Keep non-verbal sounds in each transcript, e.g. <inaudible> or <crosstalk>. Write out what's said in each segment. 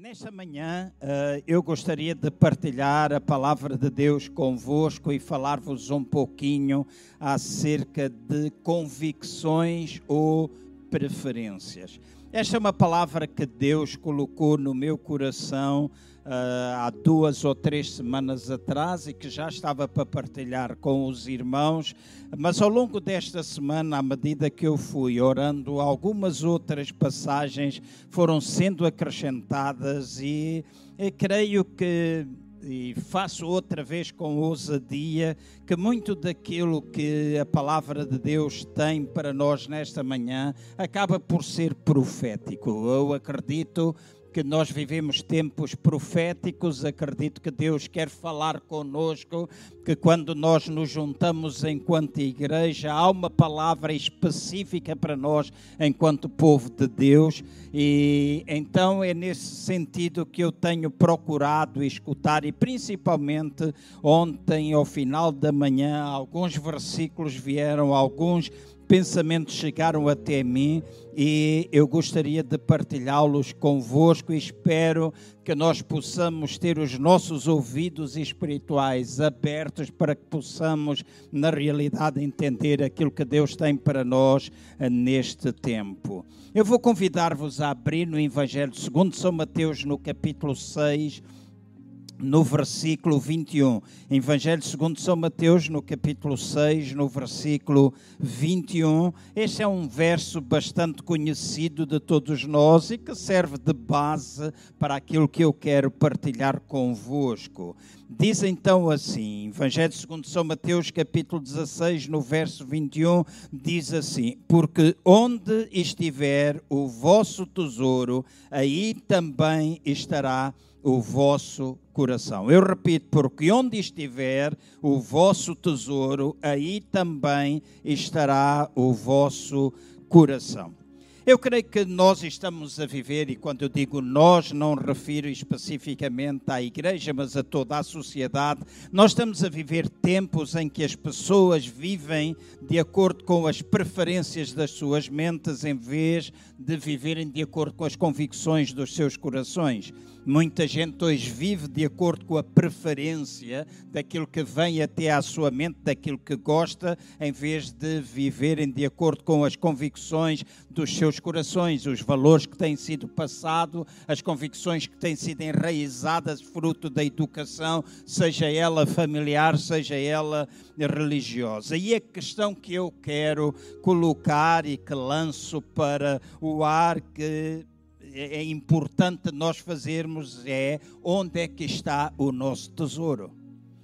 Nesta manhã uh, eu gostaria de partilhar a palavra de Deus convosco e falar-vos um pouquinho acerca de convicções ou preferências. Esta é uma palavra que Deus colocou no meu coração uh, há duas ou três semanas atrás e que já estava para partilhar com os irmãos, mas ao longo desta semana, à medida que eu fui orando, algumas outras passagens foram sendo acrescentadas e, e creio que e faço outra vez com ousadia que muito daquilo que a palavra de Deus tem para nós nesta manhã acaba por ser profético. Eu acredito que nós vivemos tempos proféticos, acredito que Deus quer falar conosco, que quando nós nos juntamos enquanto igreja, há uma palavra específica para nós enquanto povo de Deus, e então é nesse sentido que eu tenho procurado escutar, e principalmente ontem, ao final da manhã, alguns versículos vieram, alguns pensamentos chegaram até mim e eu gostaria de partilhá-los convosco e espero que nós possamos ter os nossos ouvidos espirituais abertos para que possamos, na realidade, entender aquilo que Deus tem para nós eh, neste tempo. Eu vou convidar-vos a abrir no Evangelho segundo São Mateus, no capítulo 6 no versículo 21. Evangelho segundo São Mateus, no capítulo 6, no versículo 21. Este é um verso bastante conhecido de todos nós e que serve de base para aquilo que eu quero partilhar convosco. Diz então assim, Evangelho segundo São Mateus, capítulo 16, no verso 21, diz assim: Porque onde estiver o vosso tesouro, aí também estará o vosso coração. Eu repito, porque onde estiver o vosso tesouro, aí também estará o vosso coração. Eu creio que nós estamos a viver, e quando eu digo nós, não refiro especificamente à igreja, mas a toda a sociedade. Nós estamos a viver tempos em que as pessoas vivem de acordo com as preferências das suas mentes, em vez de viverem de acordo com as convicções dos seus corações. Muita gente hoje vive de acordo com a preferência daquilo que vem até à sua mente, daquilo que gosta, em vez de viverem de acordo com as convicções dos seus corações, os valores que têm sido passados, as convicções que têm sido enraizadas fruto da educação, seja ela familiar, seja ela religiosa. E a questão que eu quero colocar e que lanço para o ar que é, é importante nós fazermos é onde é que está o nosso tesouro.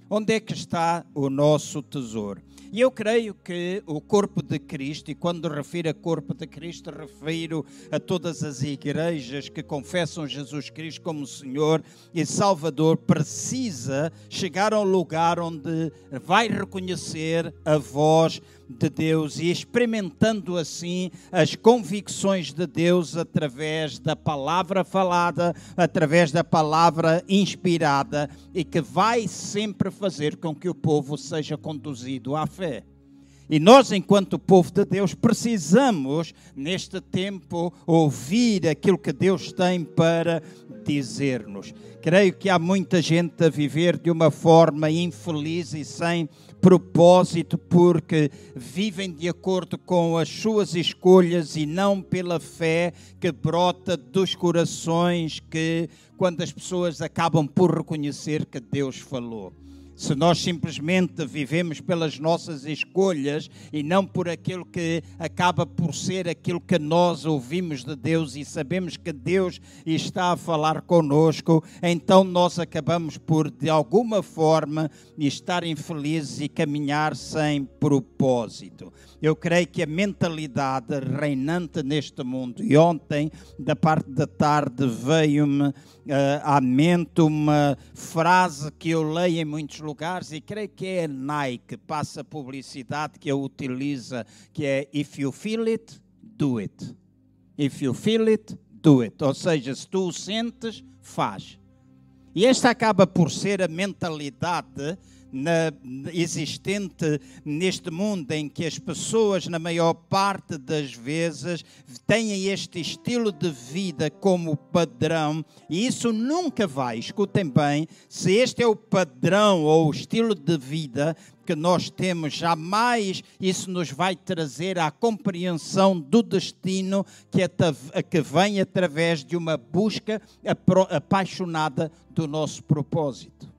Onde é que está o nosso tesouro? E eu creio que o corpo de Cristo, e quando refiro a corpo de Cristo, refiro a todas as igrejas que confessam Jesus Cristo como Senhor e Salvador, precisa chegar a um lugar onde vai reconhecer a voz de Deus e experimentando assim as convicções de Deus através da palavra falada, através da palavra inspirada e que vai sempre fazer com que o povo seja conduzido à fé. E nós, enquanto povo de Deus, precisamos, neste tempo, ouvir aquilo que Deus tem para dizer-nos. Creio que há muita gente a viver de uma forma infeliz e sem propósito, porque vivem de acordo com as suas escolhas e não pela fé que brota dos corações que, quando as pessoas acabam por reconhecer que Deus falou se nós simplesmente vivemos pelas nossas escolhas e não por aquilo que acaba por ser aquilo que nós ouvimos de Deus e sabemos que Deus está a falar conosco, então nós acabamos por, de alguma forma, estar infelizes e caminhar sem propósito. Eu creio que a mentalidade reinante neste mundo, e ontem, da parte da tarde, veio-me uh, à mente uma frase que eu leio em muitos lugares e creio que é a Nike, passa publicidade que a utiliza, que é If you feel it, do it. If you feel it, do it. Ou seja, se tu o sentes, faz. E esta acaba por ser a mentalidade na, existente neste mundo em que as pessoas, na maior parte das vezes, têm este estilo de vida como padrão, e isso nunca vai, escutem bem, se este é o padrão ou o estilo de vida que nós temos, jamais isso nos vai trazer à compreensão do destino que, é, que vem através de uma busca apaixonada do nosso propósito.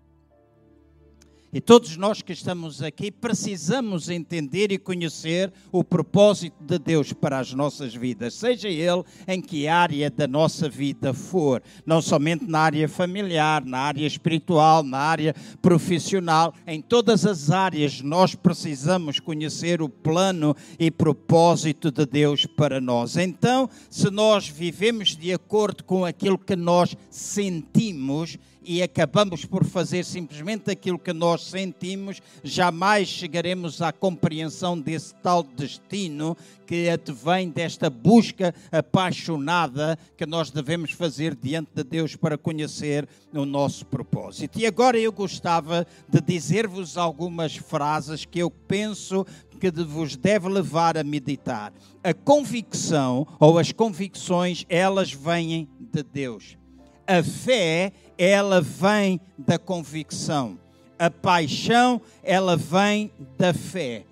E todos nós que estamos aqui precisamos entender e conhecer o propósito de Deus para as nossas vidas, seja ele em que área da nossa vida for, não somente na área familiar, na área espiritual, na área profissional, em todas as áreas nós precisamos conhecer o plano e propósito de Deus para nós. Então, se nós vivemos de acordo com aquilo que nós sentimos, e acabamos por fazer simplesmente aquilo que nós sentimos, jamais chegaremos à compreensão desse tal destino que advém desta busca apaixonada que nós devemos fazer diante de Deus para conhecer o nosso propósito. E agora eu gostava de dizer-vos algumas frases que eu penso que vos deve levar a meditar. A convicção ou as convicções, elas vêm de Deus. A fé ela vem da convicção. A paixão, ela vem da fé.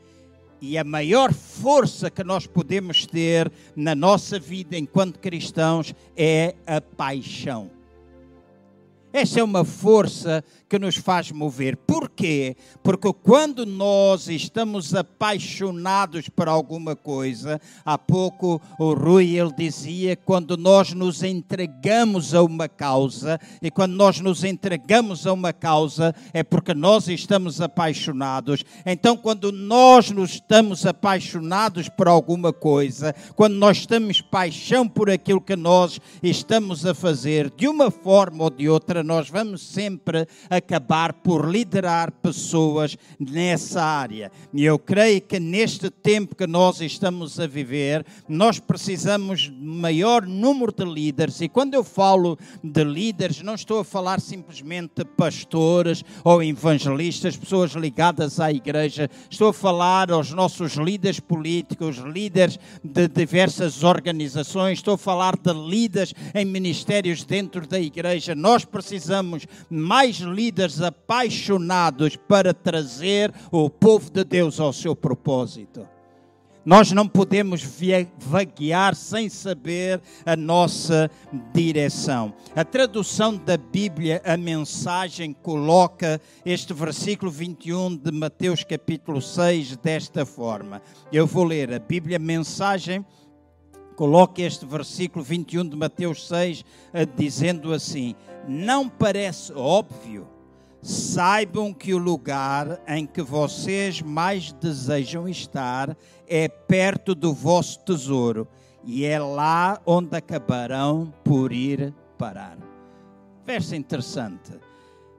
E a maior força que nós podemos ter na nossa vida enquanto cristãos é a paixão. Essa é uma força que nos faz mover. Porquê? Porque quando nós estamos apaixonados por alguma coisa, há pouco o Rui ele dizia, quando nós nos entregamos a uma causa, e quando nós nos entregamos a uma causa é porque nós estamos apaixonados. Então, quando nós nos estamos apaixonados por alguma coisa, quando nós temos paixão por aquilo que nós estamos a fazer, de uma forma ou de outra, nós vamos sempre acabar por liderar pessoas nessa área. E eu creio que neste tempo que nós estamos a viver, nós precisamos de maior número de líderes. E quando eu falo de líderes, não estou a falar simplesmente de pastores ou evangelistas, pessoas ligadas à igreja. Estou a falar aos nossos líderes políticos, líderes de diversas organizações. Estou a falar de líderes em ministérios dentro da igreja. Nós precisamos mais líderes líderes apaixonados para trazer o povo de Deus ao seu propósito. Nós não podemos vaguear sem saber a nossa direção. A tradução da Bíblia, a mensagem, coloca este versículo 21 de Mateus capítulo 6 desta forma. Eu vou ler a Bíblia, mensagem, coloca este versículo 21 de Mateus 6, eh, dizendo assim: Não parece óbvio saibam que o lugar em que vocês mais desejam estar é perto do vosso tesouro, e é lá onde acabarão por ir parar. Verso interessante.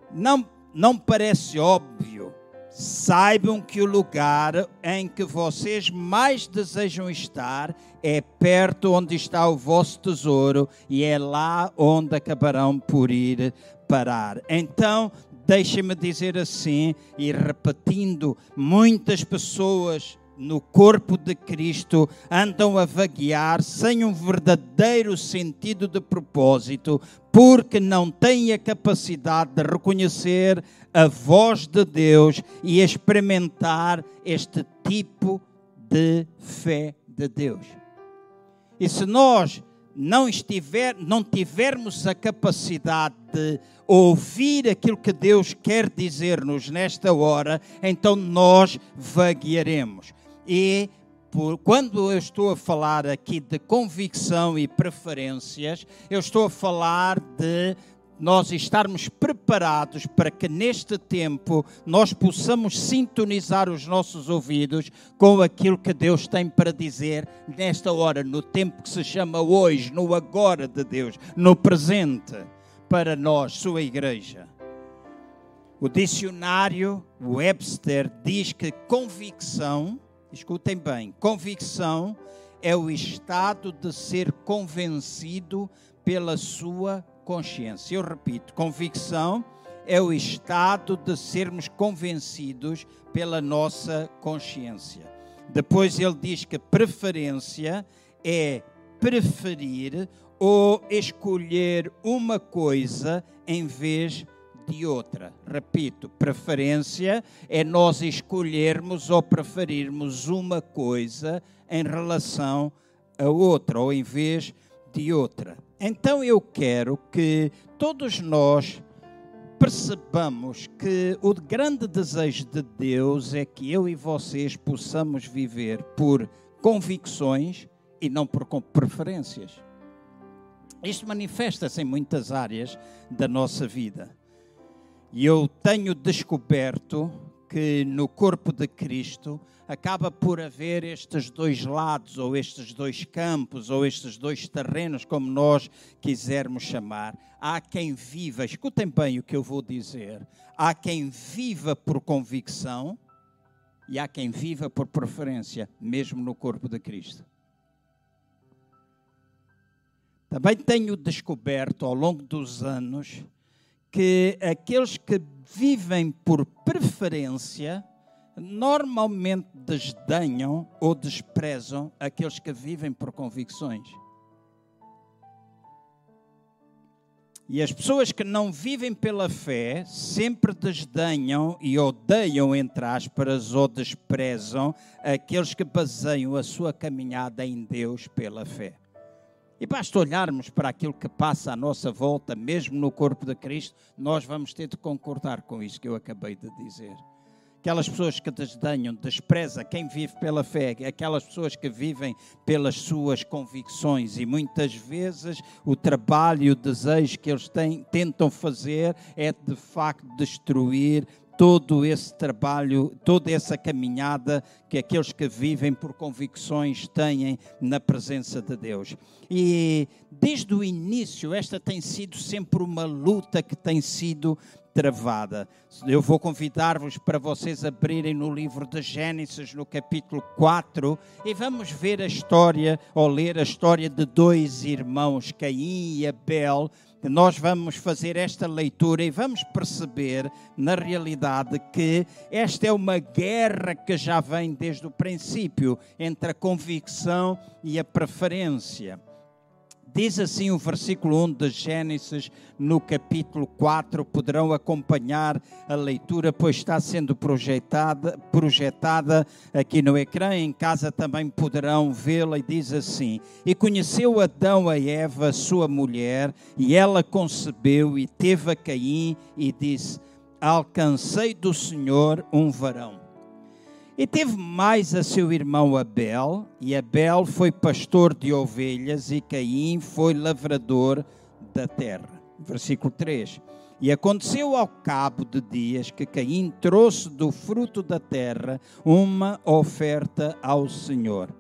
Não, não parece óbvio. Saibam que o lugar em que vocês mais desejam estar é perto onde está o vosso tesouro e é lá onde acabarão por ir parar. Então, deixe-me dizer assim, e repetindo, muitas pessoas no corpo de Cristo andam a vaguear sem um verdadeiro sentido de propósito, porque não têm a capacidade de reconhecer a voz de Deus e experimentar este tipo de fé de Deus. E se nós não, estiver, não tivermos a capacidade de ouvir aquilo que Deus quer dizer-nos nesta hora, então nós vaguearemos. E por, quando eu estou a falar aqui de convicção e preferências, eu estou a falar de nós estarmos preparados para que neste tempo nós possamos sintonizar os nossos ouvidos com aquilo que Deus tem para dizer nesta hora, no tempo que se chama hoje, no agora de Deus, no presente, para nós, sua igreja. O dicionário Webster diz que convicção, escutem bem, convicção é o estado de ser convencido pela sua consciência. Eu repito, convicção é o estado de sermos convencidos pela nossa consciência. Depois ele diz que preferência é preferir ou escolher uma coisa em vez de outra. Repito, preferência é nós escolhermos ou preferirmos uma coisa em relação a outra ou em vez de outra. Então eu quero que todos nós percebamos que o grande desejo de Deus é que eu e vocês possamos viver por convicções e não por preferências. Isto manifesta-se em muitas áreas da nossa vida. E eu tenho descoberto que no corpo de Cristo acaba por haver estes dois lados, ou estes dois campos, ou estes dois terrenos, como nós quisermos chamar. Há quem viva, escutem bem o que eu vou dizer, há quem viva por convicção e há quem viva por preferência, mesmo no corpo de Cristo. Também tenho descoberto ao longo dos anos que aqueles que vivem por preferência normalmente desdenham ou desprezam aqueles que vivem por convicções. E as pessoas que não vivem pela fé sempre desdenham e odeiam, entre aspas, ou desprezam aqueles que baseiam a sua caminhada em Deus pela fé. E basta olharmos para aquilo que passa à nossa volta, mesmo no corpo de Cristo, nós vamos ter de concordar com isso que eu acabei de dizer. Aquelas pessoas que desdenham, despreza quem vive pela fé, aquelas pessoas que vivem pelas suas convicções e muitas vezes o trabalho e o desejo que eles têm, tentam fazer é de facto destruir todo esse trabalho, toda essa caminhada que aqueles que vivem por convicções têm na presença de Deus. E desde o início, esta tem sido sempre uma luta que tem sido travada. Eu vou convidar-vos para vocês abrirem no livro de Gênesis, no capítulo 4, e vamos ver a história, ou ler a história de dois irmãos, Caim e Abel, nós vamos fazer esta leitura e vamos perceber, na realidade, que esta é uma guerra que já vem desde o princípio entre a convicção e a preferência. Diz assim o versículo 1 de Gênesis, no capítulo 4. Poderão acompanhar a leitura, pois está sendo projetada, projetada aqui no ecrã. Em casa também poderão vê-la. E diz assim: E conheceu Adão a Eva, sua mulher, e ela concebeu e teve a Caim, e disse: Alcancei do Senhor um varão. E teve mais a seu irmão Abel, e Abel foi pastor de ovelhas, e Caim foi lavrador da terra. Versículo 3. E aconteceu ao cabo de dias que Caim trouxe do fruto da terra uma oferta ao Senhor.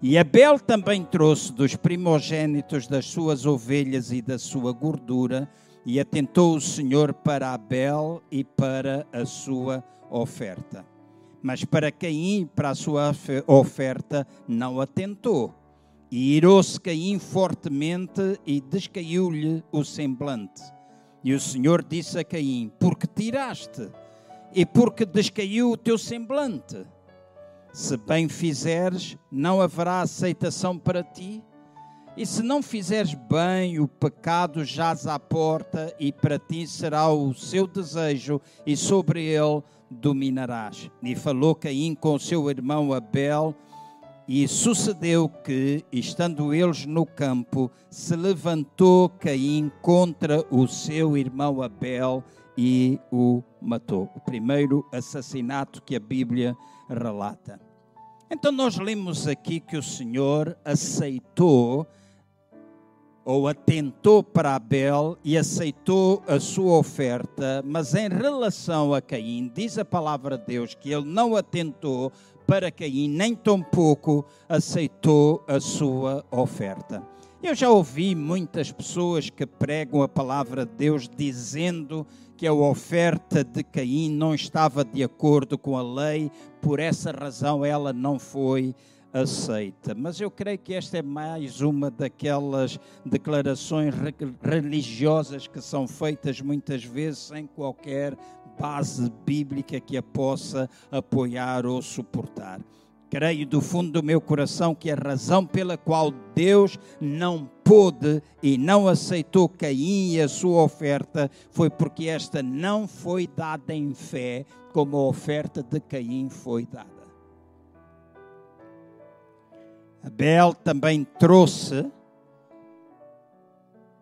E Abel também trouxe dos primogênitos das suas ovelhas e da sua gordura, e atentou o Senhor para Abel e para a sua oferta. Mas para Caim, para a sua oferta, não atentou. E irou-se Caim fortemente e descaiu-lhe o semblante. E o Senhor disse a Caim: Porque tiraste? E porque descaiu o teu semblante? Se bem fizeres, não haverá aceitação para ti. E se não fizeres bem, o pecado jaz à porta, e para ti será o seu desejo, e sobre ele dominarás. E falou Caim com seu irmão Abel, e sucedeu que, estando eles no campo, se levantou Caim contra o seu irmão Abel e o matou. O primeiro assassinato que a Bíblia relata. Então, nós lemos aqui que o Senhor aceitou ou atentou para Abel e aceitou a sua oferta, mas em relação a Caim, diz a palavra de Deus que ele não atentou para Caim, nem tampouco aceitou a sua oferta. Eu já ouvi muitas pessoas que pregam a palavra de Deus dizendo que a oferta de Caim não estava de acordo com a lei, por essa razão ela não foi aceita. Mas eu creio que esta é mais uma daquelas declarações religiosas que são feitas muitas vezes sem qualquer base bíblica que a possa apoiar ou suportar. Creio do fundo do meu coração que a razão pela qual Deus não pôde e não aceitou Caim e a sua oferta foi porque esta não foi dada em fé, como a oferta de Caim foi dada. Abel também trouxe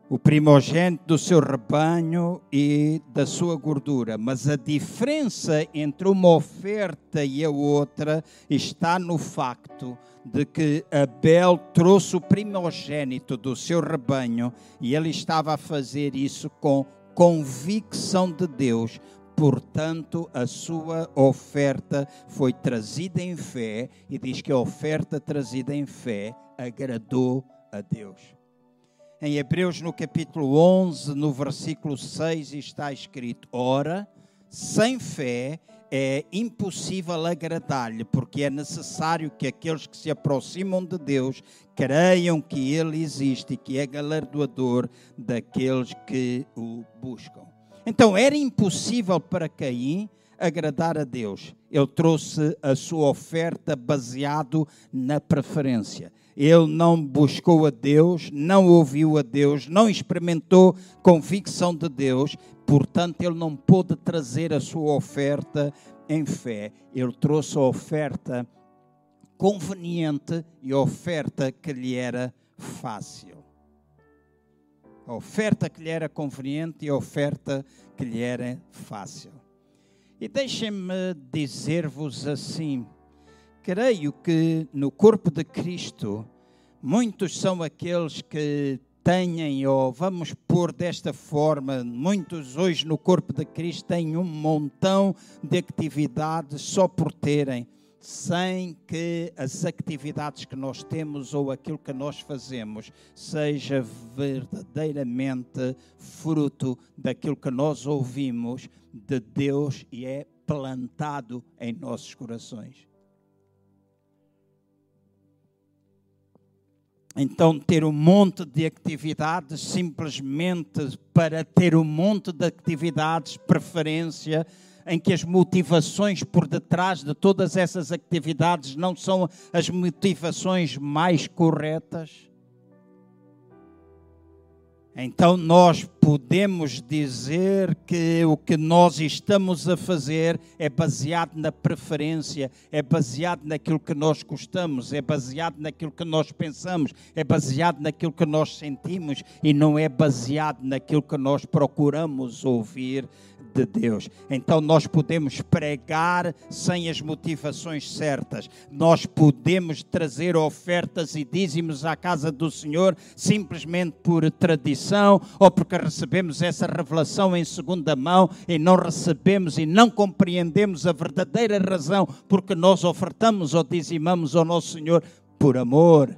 o primogênito do seu rebanho e da sua gordura. Mas a diferença entre uma oferta e a outra está no facto de que Abel trouxe o primogênito do seu rebanho e ele estava a fazer isso com convicção de Deus, Portanto, a sua oferta foi trazida em fé, e diz que a oferta trazida em fé agradou a Deus. Em Hebreus, no capítulo 11, no versículo 6, está escrito: Ora, sem fé é impossível agradar-lhe, porque é necessário que aqueles que se aproximam de Deus creiam que Ele existe e que é galardoador daqueles que o buscam. Então era impossível para Caim agradar a Deus. Ele trouxe a sua oferta baseado na preferência. Ele não buscou a Deus, não ouviu a Deus, não experimentou convicção de Deus, portanto, ele não pôde trazer a sua oferta em fé. Ele trouxe a oferta conveniente e a oferta que lhe era fácil a oferta que lhe era conveniente e a oferta que lhe era fácil. E deixem-me dizer-vos assim: creio que no corpo de Cristo, muitos são aqueles que têm, ou vamos pôr desta forma, muitos hoje no corpo de Cristo têm um montão de atividades só por terem sem que as atividades que nós temos ou aquilo que nós fazemos seja verdadeiramente fruto daquilo que nós ouvimos de Deus e é plantado em nossos corações. Então, ter um monte de atividades simplesmente para ter um monte de atividades, preferência, em que as motivações por detrás de todas essas atividades não são as motivações mais corretas? Então nós podemos dizer que o que nós estamos a fazer é baseado na preferência, é baseado naquilo que nós gostamos, é baseado naquilo que nós pensamos, é baseado naquilo que nós sentimos e não é baseado naquilo que nós procuramos ouvir de Deus. Então nós podemos pregar sem as motivações certas. Nós podemos trazer ofertas e dízimos à casa do Senhor simplesmente por tradição ou porque recebemos essa revelação em segunda mão e não recebemos e não compreendemos a verdadeira razão porque nós ofertamos ou dizimamos ao nosso Senhor por amor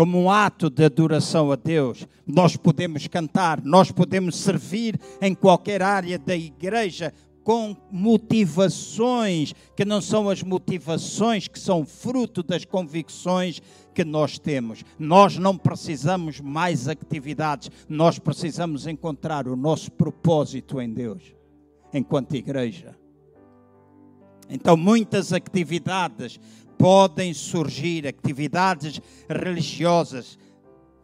como um ato de adoração a Deus. Nós podemos cantar, nós podemos servir em qualquer área da igreja com motivações que não são as motivações que são fruto das convicções que nós temos. Nós não precisamos mais atividades, nós precisamos encontrar o nosso propósito em Deus, enquanto igreja. Então, muitas atividades podem surgir atividades religiosas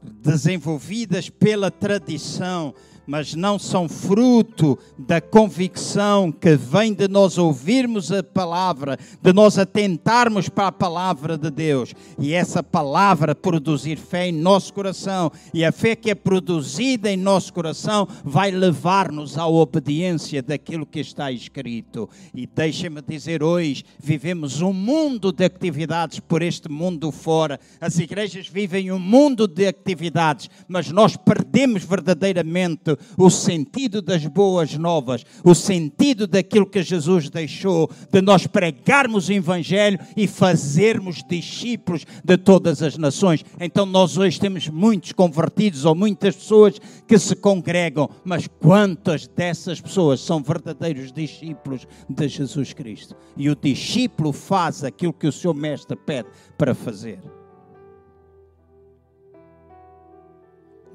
desenvolvidas pela tradição, mas não são fruto da convicção que vem de nós ouvirmos a palavra, de nós atentarmos para a palavra de Deus e essa palavra produzir fé em nosso coração. E a fé que é produzida em nosso coração vai levar-nos à obediência daquilo que está escrito. E deixe-me dizer hoje, vivemos um mundo de atividades por este mundo fora. As igrejas vivem um mundo de atividades, mas nós perdemos verdadeiramente o sentido das boas novas, o sentido daquilo que Jesus deixou, de nós pregarmos o Evangelho e fazermos discípulos de todas as nações. Então, nós hoje temos muitos convertidos ou muitas pessoas que se congregam, mas quantas dessas pessoas são verdadeiros discípulos de Jesus Cristo? E o discípulo faz aquilo que o seu mestre pede para fazer.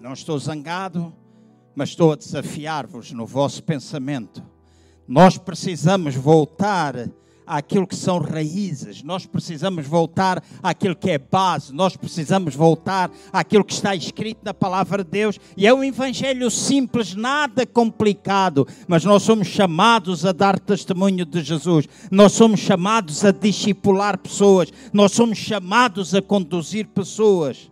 Não estou zangado, mas estou a desafiar-vos no vosso pensamento. Nós precisamos voltar àquilo que são raízes, nós precisamos voltar àquilo que é base, nós precisamos voltar àquilo que está escrito na palavra de Deus. E é um evangelho simples, nada complicado, mas nós somos chamados a dar testemunho de Jesus, nós somos chamados a discipular pessoas, nós somos chamados a conduzir pessoas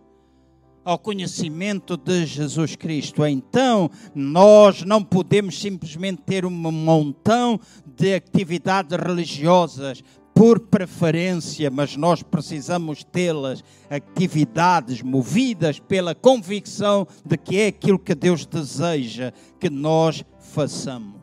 ao conhecimento de Jesus Cristo. Então, nós não podemos simplesmente ter um montão de atividades religiosas por preferência, mas nós precisamos tê-las, atividades movidas pela convicção de que é aquilo que Deus deseja que nós façamos.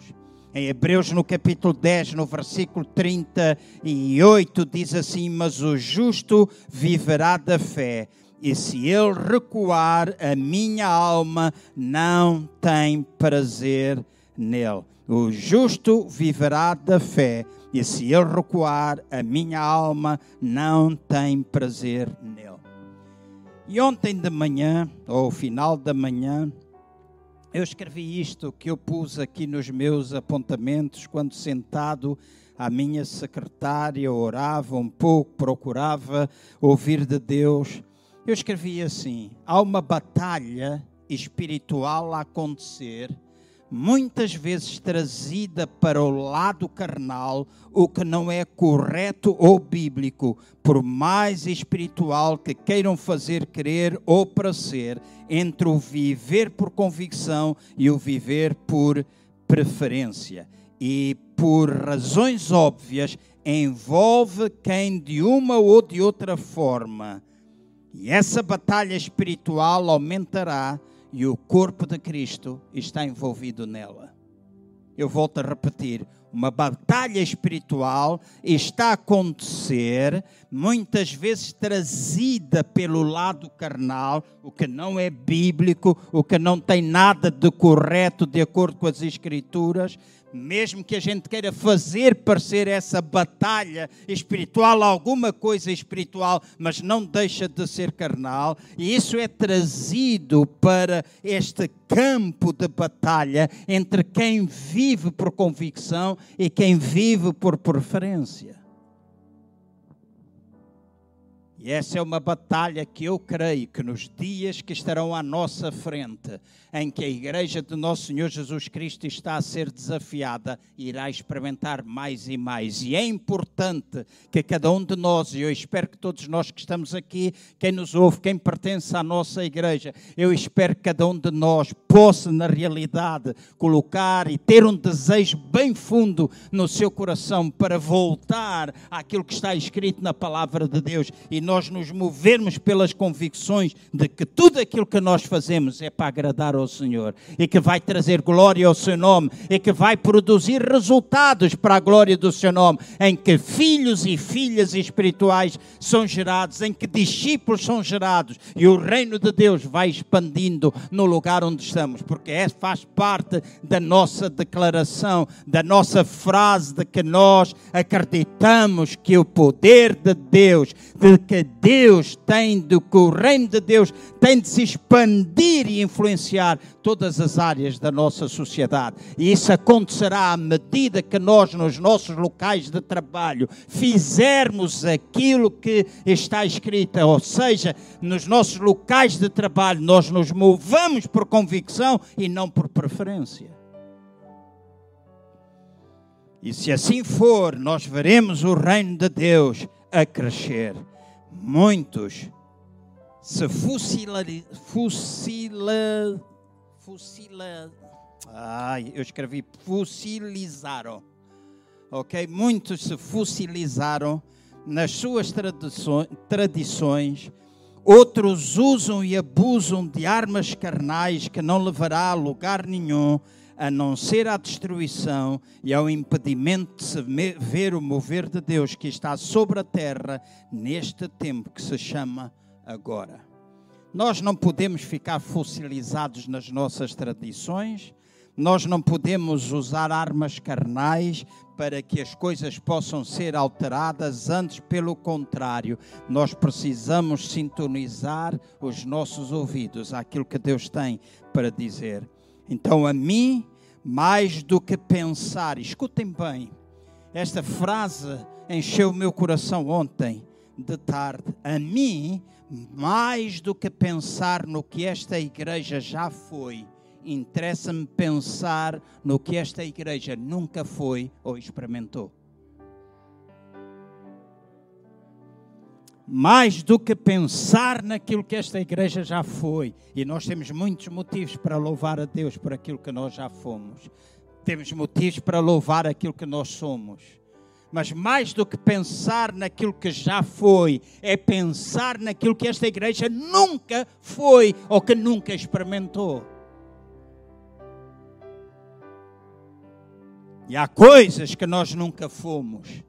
Em Hebreus, no capítulo 10, no versículo 38, diz assim: Mas o justo viverá da fé e se ele recuar, a minha alma não tem prazer nele. O justo viverá da fé, e se ele recuar, a minha alma não tem prazer nele. E ontem de manhã, ou final da manhã, eu escrevi isto que eu pus aqui nos meus apontamentos quando sentado à minha secretária orava um pouco, procurava ouvir de Deus eu escrevi assim: há uma batalha espiritual a acontecer, muitas vezes trazida para o lado carnal, o que não é correto ou bíblico, por mais espiritual que queiram fazer crer ou para ser, entre o viver por convicção e o viver por preferência. E por razões óbvias, envolve quem de uma ou de outra forma e essa batalha espiritual aumentará e o corpo de Cristo está envolvido nela. Eu volto a repetir: uma batalha espiritual está a acontecer, muitas vezes trazida pelo lado carnal, o que não é bíblico, o que não tem nada de correto de acordo com as Escrituras, mesmo que a gente queira fazer parecer essa batalha espiritual alguma coisa espiritual, mas não deixa de ser carnal, e isso é trazido para este campo de batalha entre quem vive por convicção e quem vive por preferência. E essa é uma batalha que eu creio que nos dias que estarão à nossa frente, em que a Igreja de Nosso Senhor Jesus Cristo está a ser desafiada, irá experimentar mais e mais. E é importante que cada um de nós, e eu espero que todos nós que estamos aqui, quem nos ouve, quem pertence à nossa Igreja, eu espero que cada um de nós possa, na realidade, colocar e ter um desejo bem fundo no seu coração para voltar àquilo que está escrito na palavra de Deus e nós nos movermos pelas convicções de que tudo aquilo que nós fazemos é para agradar ao Senhor e que vai trazer glória ao seu nome e que vai produzir resultados para a glória do seu nome, em que filhos e filhas espirituais são gerados, em que discípulos são gerados e o reino de Deus vai expandindo no lugar onde estamos, porque é, faz parte da nossa declaração, da nossa frase de que nós acreditamos que o poder de Deus, de que Deus tem, de que o reino de Deus tem de se expandir e influenciar todas as áreas da nossa sociedade. E isso acontecerá à medida que nós, nos nossos locais de trabalho, fizermos aquilo que está escrito, ou seja, nos nossos locais de trabalho, nós nos movamos por convicção e não por preferência. E se assim for, nós veremos o reino de Deus a crescer muitos se fusila, fusila, fusila, ai, eu escrevi fusilizaram, ok? Muitos se fusilizaram nas suas tradições Outros usam e abusam de armas carnais que não levará a lugar nenhum, a não ser à destruição e ao impedimento de se ver o mover de Deus que está sobre a terra neste tempo que se chama agora. Nós não podemos ficar fossilizados nas nossas tradições, nós não podemos usar armas carnais para que as coisas possam ser alteradas, antes, pelo contrário, nós precisamos sintonizar os nossos ouvidos àquilo que Deus tem para dizer. Então, a mim, mais do que pensar, escutem bem, esta frase encheu o meu coração ontem de tarde. A mim, mais do que pensar no que esta igreja já foi, interessa-me pensar no que esta igreja nunca foi ou experimentou. Mais do que pensar naquilo que esta igreja já foi, e nós temos muitos motivos para louvar a Deus por aquilo que nós já fomos, temos motivos para louvar aquilo que nós somos. Mas mais do que pensar naquilo que já foi, é pensar naquilo que esta igreja nunca foi ou que nunca experimentou. E há coisas que nós nunca fomos.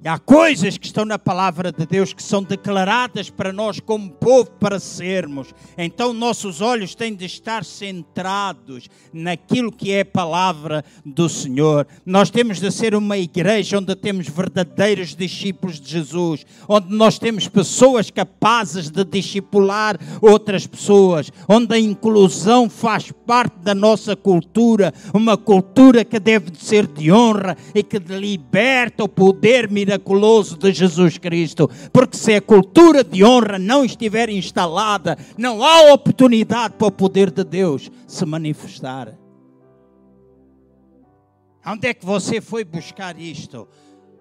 E há coisas que estão na palavra de Deus que são declaradas para nós como povo para sermos. Então nossos olhos têm de estar centrados naquilo que é a palavra do Senhor. Nós temos de ser uma igreja onde temos verdadeiros discípulos de Jesus, onde nós temos pessoas capazes de discipular outras pessoas, onde a inclusão faz parte da nossa cultura, uma cultura que deve ser de honra e que liberta o poder miraculoso de Jesus Cristo. Porque se a cultura de honra não estiver instalada, não há oportunidade para o poder de Deus se manifestar. Onde é que você foi buscar isto?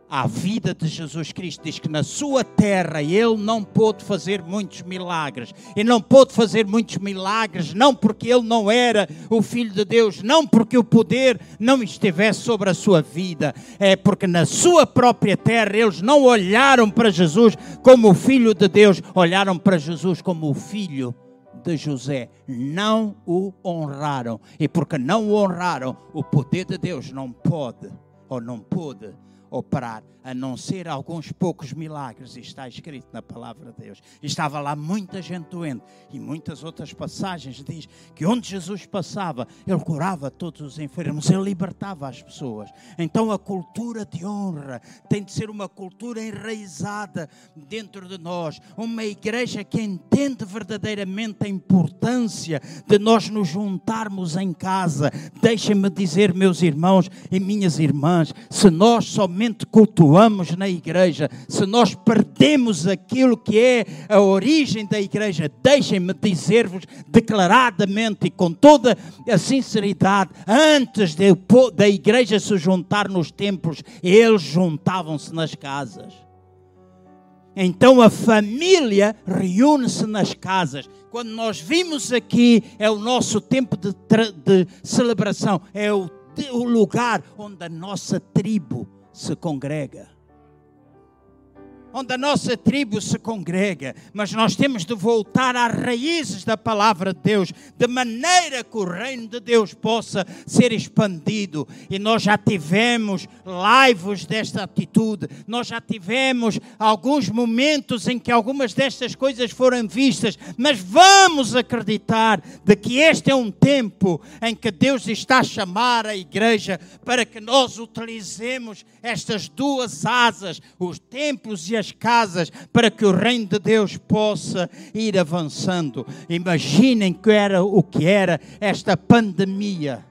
A vida de Jesus Cristo. Diz que na sua terra ele não pôde fazer muitos milagres. E não pôde fazer muitos milagres, não porque ele não era o Filho de Deus, não porque o poder não estivesse sobre a sua vida. É porque na sua própria terra eles não olharam para Jesus como o Filho de Deus, olharam para Jesus como o Filho de José. Não o honraram. E porque não o honraram, o poder de Deus não pode ou não pôde operar, a não ser alguns poucos milagres, e está escrito na palavra de Deus. Estava lá muita gente doente, e muitas outras passagens diz que onde Jesus passava, ele curava todos os enfermos, ele libertava as pessoas. Então a cultura de honra tem de ser uma cultura enraizada dentro de nós, uma igreja que entende verdadeiramente a importância de nós nos juntarmos em casa. Deixem-me dizer, meus irmãos e minhas irmãs, se nós somente realmente cultuamos na igreja, se nós perdemos aquilo que é a origem da igreja, deixem-me dizer-vos declaradamente e com toda a sinceridade, antes de, da igreja se juntar nos templos, eles juntavam-se nas casas. Então a família reúne-se nas casas. Quando nós vimos aqui, é o nosso tempo de, de celebração, é o, o lugar onde a nossa tribo se congrega onde a nossa tribo se congrega, mas nós temos de voltar às raízes da palavra de Deus, de maneira que o reino de Deus possa ser expandido. E nós já tivemos lives desta atitude, nós já tivemos alguns momentos em que algumas destas coisas foram vistas, mas vamos acreditar de que este é um tempo em que Deus está a chamar a igreja para que nós utilizemos estas duas asas, os templos e as casas, para que o reino de Deus possa ir avançando. Imaginem que era o que era esta pandemia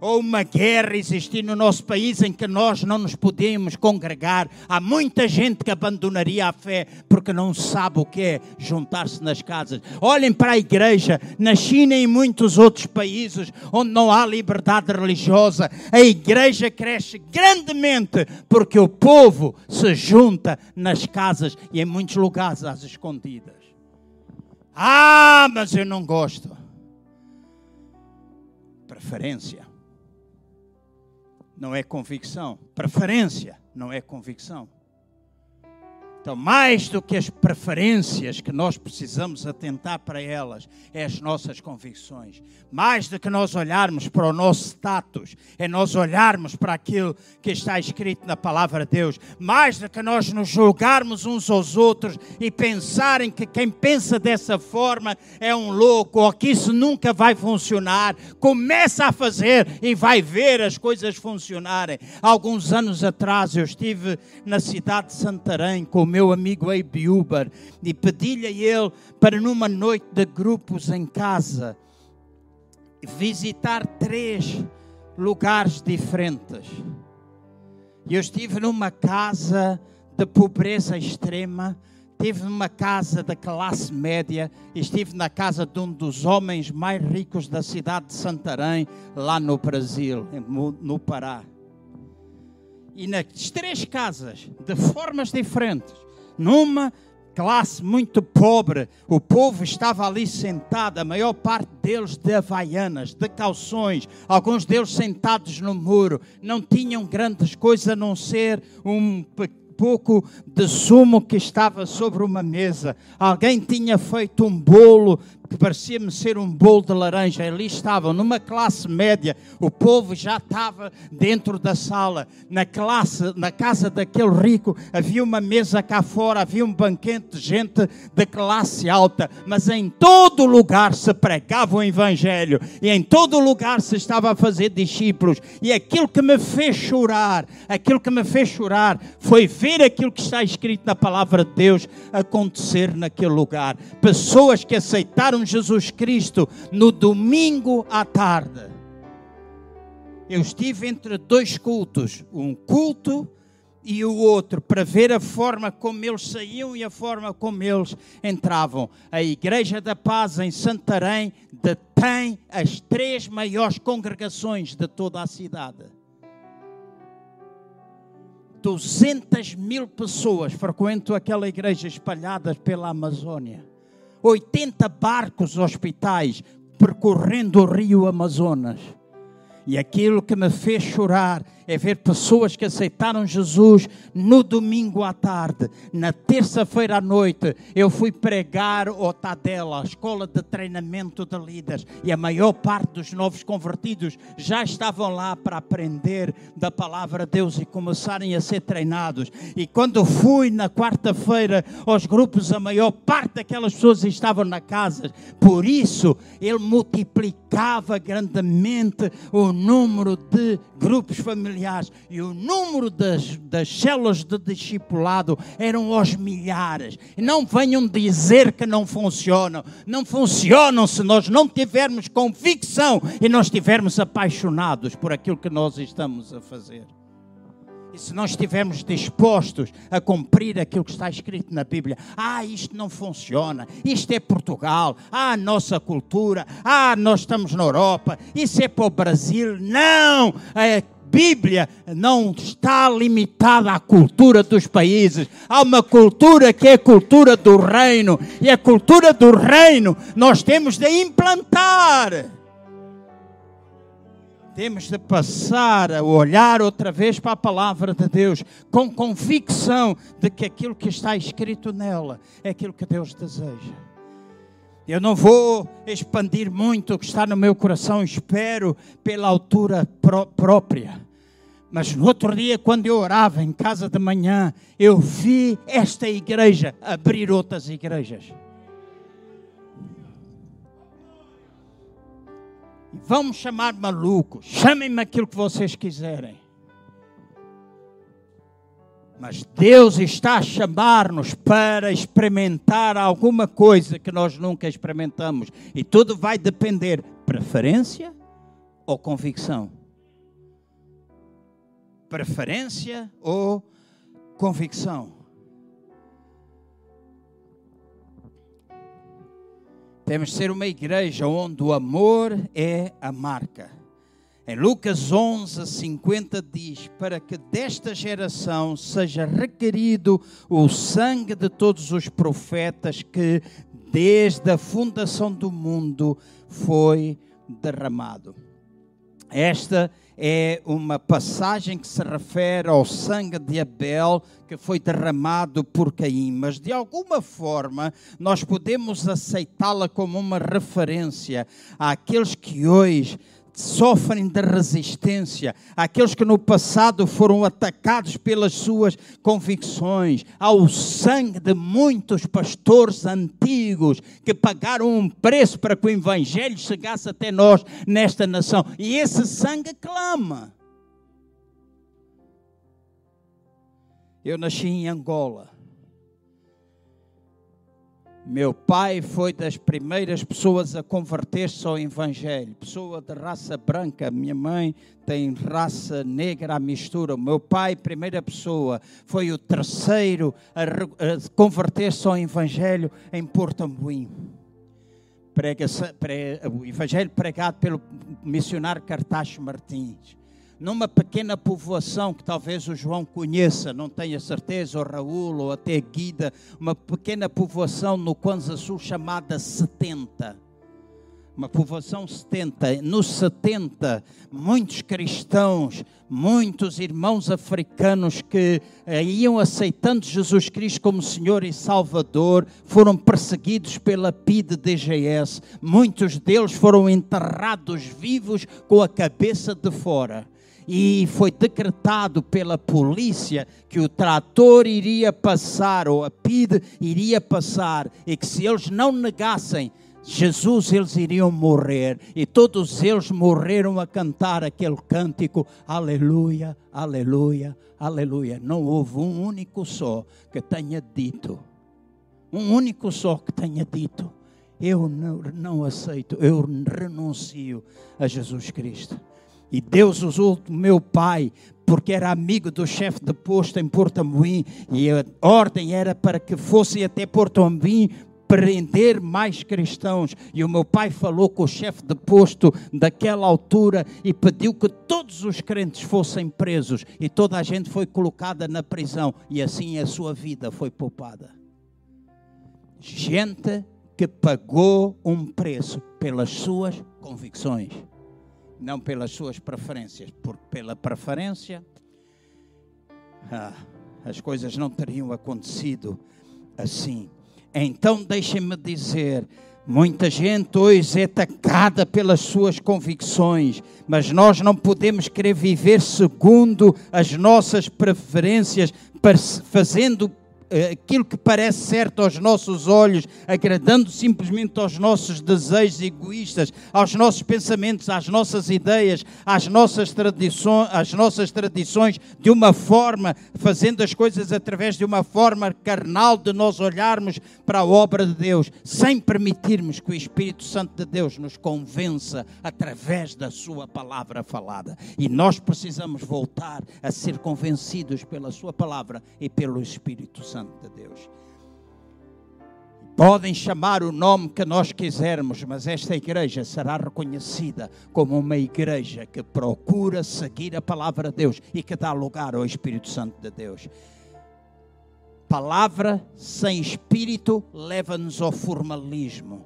ou uma guerra existir no nosso país em que nós não nos podemos congregar. Há muita gente que abandonaria a fé porque não sabe o que é juntar-se nas casas. Olhem para a igreja, na China e em muitos outros países onde não há liberdade religiosa, a igreja cresce grandemente porque o povo se junta nas casas e em muitos lugares às escondidas. Ah, mas eu não gosto. Preferência não é convicção. Preferência não é convicção. Então, mais do que as preferências que nós precisamos atentar para elas, é as nossas convicções. Mais do que nós olharmos para o nosso status, é nós olharmos para aquilo que está escrito na palavra de Deus. Mais do que nós nos julgarmos uns aos outros e pensarem que quem pensa dessa forma é um louco ou que isso nunca vai funcionar. Começa a fazer e vai ver as coisas funcionarem. Alguns anos atrás eu estive na cidade de Santarém com meu amigo Abe Uber e pedi-lhe a ele para numa noite de grupos em casa visitar três lugares diferentes. Eu estive numa casa de pobreza extrema, estive numa casa da classe média, estive na casa de um dos homens mais ricos da cidade de Santarém, lá no Brasil, no Pará. E nas três casas, de formas diferentes, numa classe muito pobre, o povo estava ali sentado, a maior parte deles de havaianas, de calções, alguns deles sentados no muro, não tinham grandes coisas a não ser um pouco de sumo que estava sobre uma mesa. Alguém tinha feito um bolo que parecia-me ser um bolo de laranja. Ali estavam, numa classe média, o povo já estava dentro da sala. Na classe, na casa daquele rico, havia uma mesa cá fora, havia um banquete de gente de classe alta, mas em todo lugar se pregava o Evangelho e em todo lugar se estava a fazer discípulos. E aquilo que me fez chorar, aquilo que me fez chorar, foi ver aquilo que está escrito na palavra de Deus acontecer naquele lugar. Pessoas que aceitaram Jesus Cristo no domingo à tarde. Eu estive entre dois cultos, um culto e o outro, para ver a forma como eles saíam e a forma como eles entravam. A Igreja da Paz em Santarém detém as três maiores congregações de toda a cidade. 200 mil pessoas frequentam aquela igreja espalhadas pela Amazônia. 80 barcos hospitais percorrendo o rio Amazonas. E aquilo que me fez chorar é ver pessoas que aceitaram Jesus no domingo à tarde. Na terça-feira à noite, eu fui pregar o Tadela, a escola de treinamento de líderes, e a maior parte dos novos convertidos já estavam lá para aprender da palavra de Deus e começarem a ser treinados. E quando fui na quarta-feira aos grupos, a maior parte daquelas pessoas estavam na casa. Por isso, ele multiplicava grandemente o número de grupos familiares e o número das, das células de discipulado eram aos milhares. E não venham dizer que não funcionam. Não funcionam se nós não tivermos convicção e nós estivermos apaixonados por aquilo que nós estamos a fazer. E se nós estivermos dispostos a cumprir aquilo que está escrito na Bíblia, ah, isto não funciona, isto é Portugal, ah, nossa cultura, ah, nós estamos na Europa, isso é para o Brasil. Não! A Bíblia não está limitada à cultura dos países. Há uma cultura que é a cultura do reino. E a cultura do reino nós temos de implantar temos de passar a olhar outra vez para a palavra de Deus com convicção de que aquilo que está escrito nela é aquilo que Deus deseja. Eu não vou expandir muito o que está no meu coração, espero pela altura pró própria. Mas no outro dia, quando eu orava em casa de manhã, eu vi esta igreja abrir outras igrejas. Vamos chamar maluco, chamem-me aquilo que vocês quiserem. Mas Deus está a chamar-nos para experimentar alguma coisa que nós nunca experimentamos. E tudo vai depender preferência ou convicção. Preferência ou convicção. Temos de ser uma igreja onde o amor é a marca. Em Lucas 11, 50 diz: Para que desta geração seja requerido o sangue de todos os profetas que, desde a fundação do mundo, foi derramado. Esta é uma passagem que se refere ao sangue de Abel que foi derramado por Caim, mas de alguma forma nós podemos aceitá-la como uma referência àqueles que hoje sofrem de resistência, aqueles que no passado foram atacados pelas suas convicções, ao sangue de muitos pastores antigos que pagaram um preço para que o Evangelho chegasse até nós nesta nação. E esse sangue clama. Eu nasci em Angola. Meu pai foi das primeiras pessoas a converter-se ao Evangelho. Pessoa de raça branca. Minha mãe tem raça negra à mistura. Meu pai, primeira pessoa, foi o terceiro a, converter-se ao Evangelho em Porto Ambuim. Prega, pre, o Evangelho pregado pelo missionário Cartacho Martins numa pequena povoação que talvez o João conheça, não tenha certeza, ou Raul, ou até Guida, uma pequena povoação no Kwanza Sul chamada 70. Uma povoação 70. Nos 70, muitos cristãos, muitos irmãos africanos que eh, iam aceitando Jesus Cristo como Senhor e Salvador, foram perseguidos pela PIDE-DGS. Muitos deles foram enterrados vivos com a cabeça de fora e foi decretado pela polícia que o trator iria passar, ou a PIDE iria passar, e que se eles não negassem Jesus, eles iriam morrer. E todos eles morreram a cantar aquele cântico: Aleluia, Aleluia, Aleluia. Não houve um único só que tenha dito, um único só que tenha dito: Eu não, não aceito, eu renuncio a Jesus Cristo. E Deus usou o meu pai, porque era amigo do chefe de posto em Porto Amoim, e a ordem era para que fosse até Porto Amoim prender mais cristãos. E o meu pai falou com o chefe de posto daquela altura e pediu que todos os crentes fossem presos e toda a gente foi colocada na prisão e assim a sua vida foi poupada. Gente que pagou um preço pelas suas convicções não pelas suas preferências, porque pela preferência ah, as coisas não teriam acontecido assim. Então deixem-me dizer, muita gente hoje é atacada pelas suas convicções, mas nós não podemos querer viver segundo as nossas preferências, fazendo aquilo que parece certo aos nossos olhos, agradando simplesmente aos nossos desejos egoístas, aos nossos pensamentos, às nossas ideias, às nossas tradições, às nossas tradições, de uma forma, fazendo as coisas através de uma forma carnal de nós olharmos para a obra de Deus, sem permitirmos que o Espírito Santo de Deus nos convença através da sua palavra falada. E nós precisamos voltar a ser convencidos pela sua palavra e pelo Espírito Santo. Santo de Deus. Podem chamar o nome que nós quisermos, mas esta igreja será reconhecida como uma igreja que procura seguir a palavra de Deus e que dá lugar ao Espírito Santo de Deus. Palavra sem espírito leva-nos ao formalismo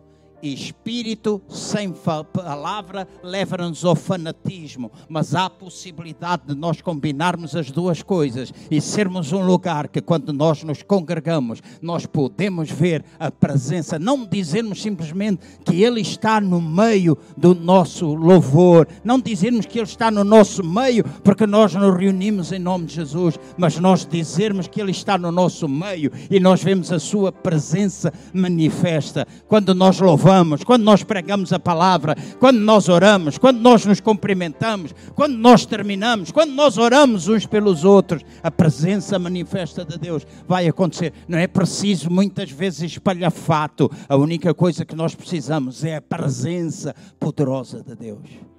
espírito sem palavra leva-nos ao fanatismo, mas há a possibilidade de nós combinarmos as duas coisas e sermos um lugar que quando nós nos congregamos, nós podemos ver a presença, não dizermos simplesmente que ele está no meio do nosso louvor, não dizermos que ele está no nosso meio porque nós nos reunimos em nome de Jesus, mas nós dizermos que ele está no nosso meio e nós vemos a sua presença manifesta. Quando nós louvamos quando nós pregamos a palavra, quando nós oramos, quando nós nos cumprimentamos, quando nós terminamos, quando nós oramos uns pelos outros, a presença manifesta de Deus vai acontecer. Não é preciso muitas vezes espalhafato, a única coisa que nós precisamos é a presença poderosa de Deus.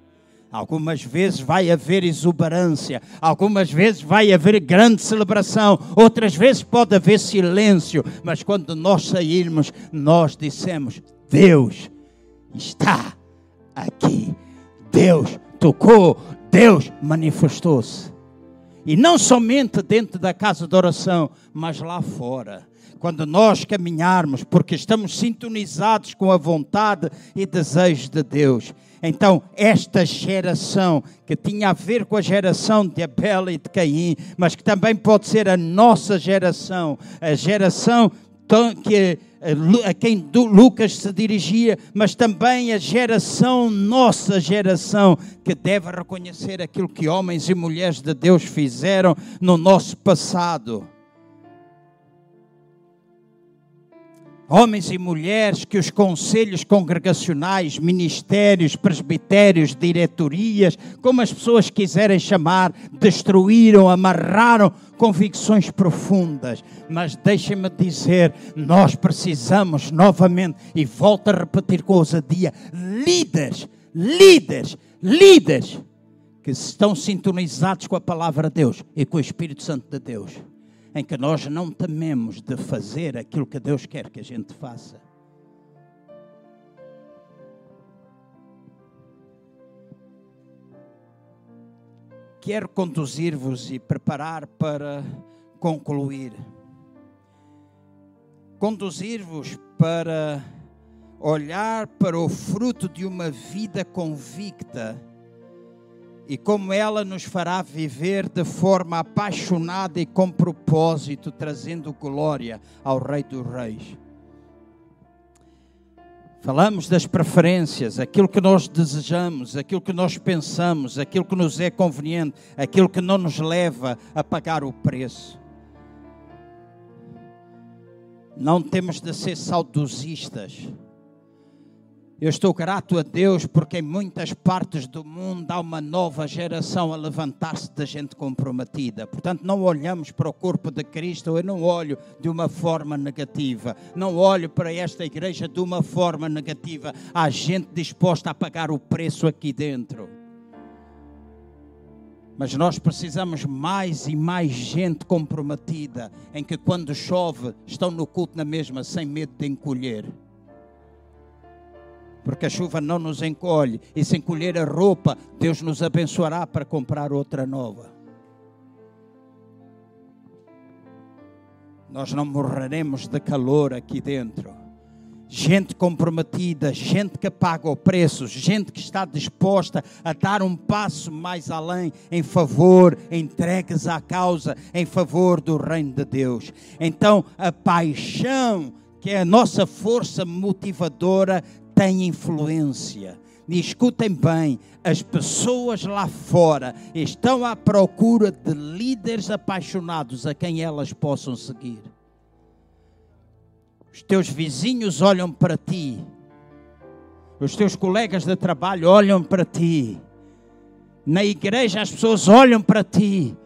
Algumas vezes vai haver exuberância, algumas vezes vai haver grande celebração, outras vezes pode haver silêncio, mas quando nós sairmos, nós dissemos: Deus está aqui. Deus tocou, Deus manifestou-se. E não somente dentro da casa de oração, mas lá fora. Quando nós caminharmos, porque estamos sintonizados com a vontade e desejo de Deus. Então, esta geração, que tinha a ver com a geração de Abel e de Caim, mas que também pode ser a nossa geração, a geração que a quem Lucas se dirigia, mas também a geração, nossa geração, que deve reconhecer aquilo que homens e mulheres de Deus fizeram no nosso passado. Homens e mulheres que os conselhos congregacionais, ministérios, presbitérios, diretorias, como as pessoas quiserem chamar, destruíram, amarraram convicções profundas. Mas deixem-me dizer, nós precisamos novamente, e volto a repetir com ousadia, líderes, líderes, líderes que estão sintonizados com a palavra de Deus e com o Espírito Santo de Deus em que nós não tememos de fazer aquilo que Deus quer que a gente faça. Quero conduzir-vos e preparar para concluir. Conduzir-vos para olhar para o fruto de uma vida convicta e como ela nos fará viver de forma apaixonada e com propósito, trazendo glória ao Rei dos Reis. Falamos das preferências, aquilo que nós desejamos, aquilo que nós pensamos, aquilo que nos é conveniente, aquilo que não nos leva a pagar o preço. Não temos de ser saudosistas eu estou grato a Deus porque em muitas partes do mundo há uma nova geração a levantar-se de gente comprometida. Portanto, não olhamos para o corpo de Cristo, eu não olho de uma forma negativa. Não olho para esta igreja de uma forma negativa. Há gente disposta a pagar o preço aqui dentro. Mas nós precisamos mais e mais gente comprometida, em que quando chove estão no culto na mesma, sem medo de encolher porque a chuva não nos encolhe, e se encolher a roupa, Deus nos abençoará para comprar outra nova. Nós não morreremos de calor aqui dentro. Gente comprometida, gente que paga o preço, gente que está disposta a dar um passo mais além em favor, entregues à causa, em favor do reino de Deus. Então, a paixão que é a nossa força motivadora tem influência. E escutem bem, as pessoas lá fora estão à procura de líderes apaixonados a quem elas possam seguir. Os teus vizinhos olham para ti, os teus colegas de trabalho olham para ti, na igreja as pessoas olham para ti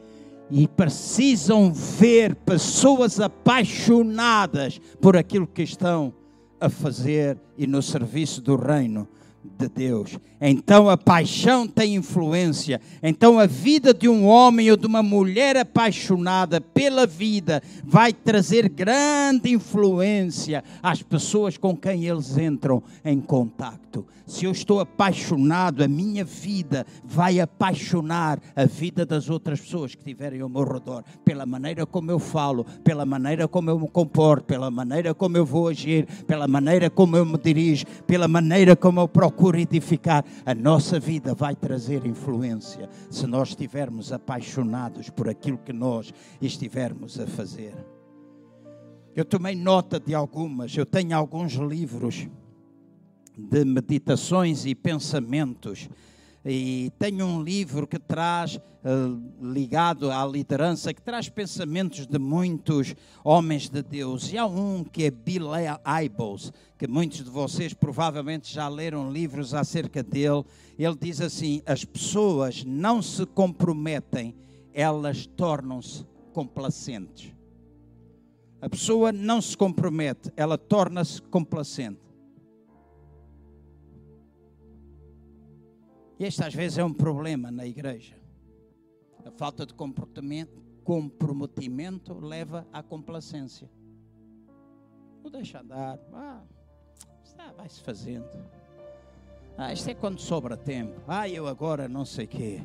e precisam ver pessoas apaixonadas por aquilo que estão a fazer e no serviço do reino de Deus. Então a paixão tem influência. Então a vida de um homem ou de uma mulher apaixonada pela vida vai trazer grande influência às pessoas com quem eles entram em contato. Se eu estou apaixonado, a minha vida vai apaixonar a vida das outras pessoas que estiverem ao meu redor, pela maneira como eu falo, pela maneira como eu me comporto, pela maneira como eu vou agir, pela maneira como eu me dirijo, pela maneira como eu procuro edificar. A nossa vida vai trazer influência se nós estivermos apaixonados por aquilo que nós estivermos a fazer. Eu tomei nota de algumas, eu tenho alguns livros de meditações e pensamentos. E tenho um livro que traz, uh, ligado à liderança, que traz pensamentos de muitos homens de Deus. E há um que é Bill Hybels, que muitos de vocês provavelmente já leram livros acerca dele. Ele diz assim: as pessoas não se comprometem, elas tornam-se complacentes. A pessoa não se compromete, ela torna-se complacente. E este às vezes é um problema na igreja. A falta de comportamento, comprometimento leva à complacência. Não deixa andar. Ah, vai-se fazendo. Ah, isto é quando sobra tempo. Ah, eu agora não sei quê.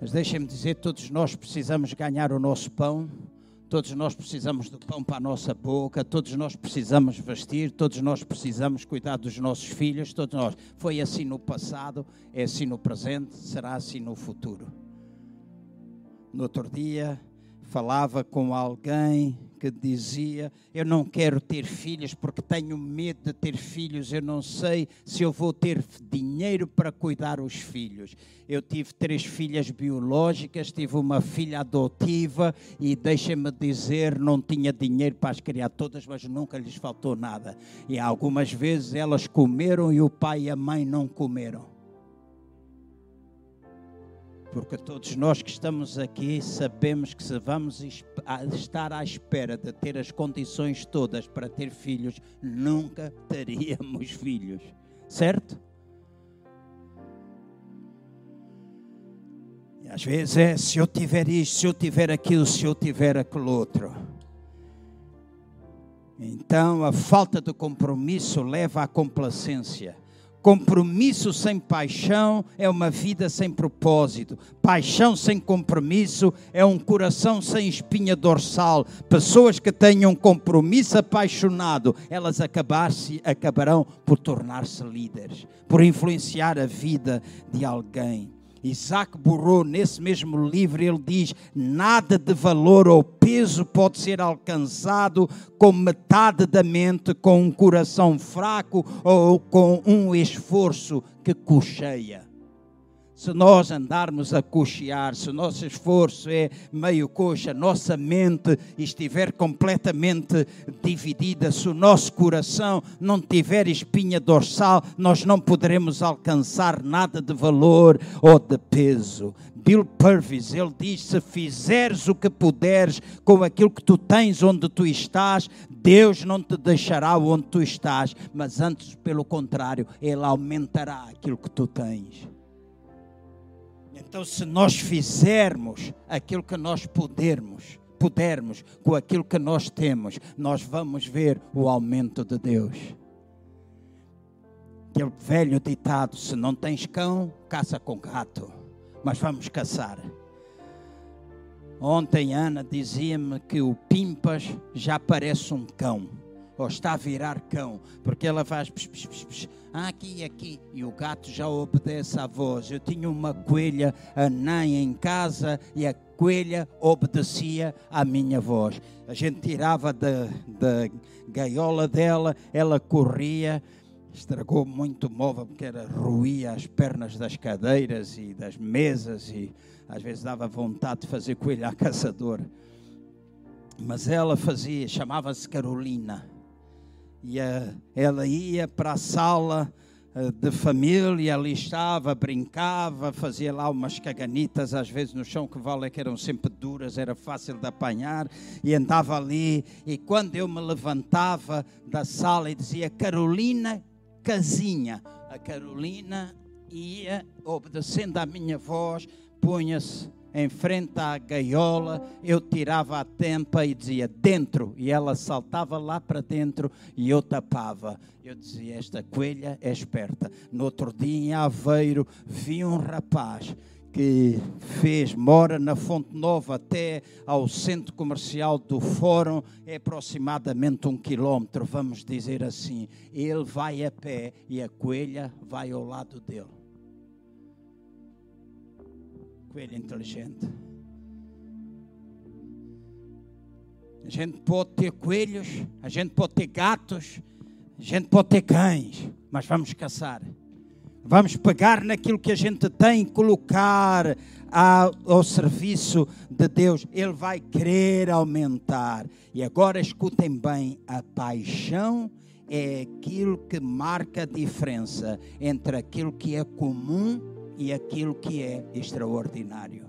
Mas deixem-me dizer, todos nós precisamos ganhar o nosso pão, todos nós precisamos do pão para a nossa boca, todos nós precisamos vestir, todos nós precisamos cuidar dos nossos filhos, todos nós. Foi assim no passado, é assim no presente, será assim no futuro. No outro dia, falava com alguém que dizia: Eu não quero ter filhos porque tenho medo de ter filhos, eu não sei se eu vou ter dinheiro para cuidar os filhos. Eu tive três filhas biológicas, tive uma filha adotiva e deixa-me dizer, não tinha dinheiro para as criar todas, mas nunca lhes faltou nada. E algumas vezes elas comeram e o pai e a mãe não comeram porque todos nós que estamos aqui sabemos que se vamos estar à espera de ter as condições todas para ter filhos, nunca teríamos <laughs> filhos, certo? E às vezes é se eu tiver isto, se eu tiver aquilo, se eu tiver aquilo outro. Então a falta de compromisso leva à complacência. Compromisso sem paixão é uma vida sem propósito. Paixão sem compromisso é um coração sem espinha dorsal. Pessoas que tenham compromisso apaixonado, elas acabarão por tornar-se líderes, por influenciar a vida de alguém. Isaac Burro, nesse mesmo livro, ele diz: nada de valor ou peso pode ser alcançado com metade da mente, com um coração fraco ou com um esforço que cocheia se nós andarmos a cochear, se o nosso esforço é meio coxa, nossa mente estiver completamente dividida, se o nosso coração não tiver espinha dorsal, nós não poderemos alcançar nada de valor ou de peso. Bill Purvis, ele diz: se fizeres o que puderes com aquilo que tu tens onde tu estás, Deus não te deixará onde tu estás, mas antes, pelo contrário, Ele aumentará aquilo que tu tens. Então, se nós fizermos aquilo que nós pudermos, pudermos com aquilo que nós temos, nós vamos ver o aumento de Deus. Aquele velho ditado: se não tens cão, caça com gato. Mas vamos caçar. Ontem Ana dizia-me que o Pimpas já parece um cão ou está a virar cão, porque ela faz psh, psh, psh, aqui e aqui, e o gato já obedece à voz. Eu tinha uma coelha anã em casa e a coelha obedecia à minha voz. A gente tirava da, da gaiola dela, ela corria, estragou muito móvel porque era ruía as pernas das cadeiras e das mesas e às vezes dava vontade de fazer coelho à <laughs> caçadora. Mas ela fazia, chamava-se Carolina e ela ia para a sala eh, de família, ali estava, brincava, fazia lá umas caganitas, às vezes no chão, que vale que eram sempre duras, era fácil de apanhar, e andava ali, e quando eu me levantava da sala e dizia Carolina Casinha, a Carolina ia, obedecendo à minha voz, punha-se em frente à gaiola, eu tirava a tampa e dizia dentro, e ela saltava lá para dentro e eu tapava. Eu dizia: Esta coelha é esperta. No outro dia, em Aveiro, vi um rapaz que fez, mora na Fonte Nova até ao centro comercial do Fórum, é aproximadamente um quilómetro, vamos dizer assim. Ele vai a pé e a coelha vai ao lado dele. Coelho inteligente. A gente pode ter coelhos, a gente pode ter gatos, a gente pode ter cães, mas vamos caçar. Vamos pegar naquilo que a gente tem, colocar ao, ao serviço de Deus. Ele vai querer aumentar. E agora escutem bem: a paixão é aquilo que marca a diferença entre aquilo que é comum e aquilo que é extraordinário.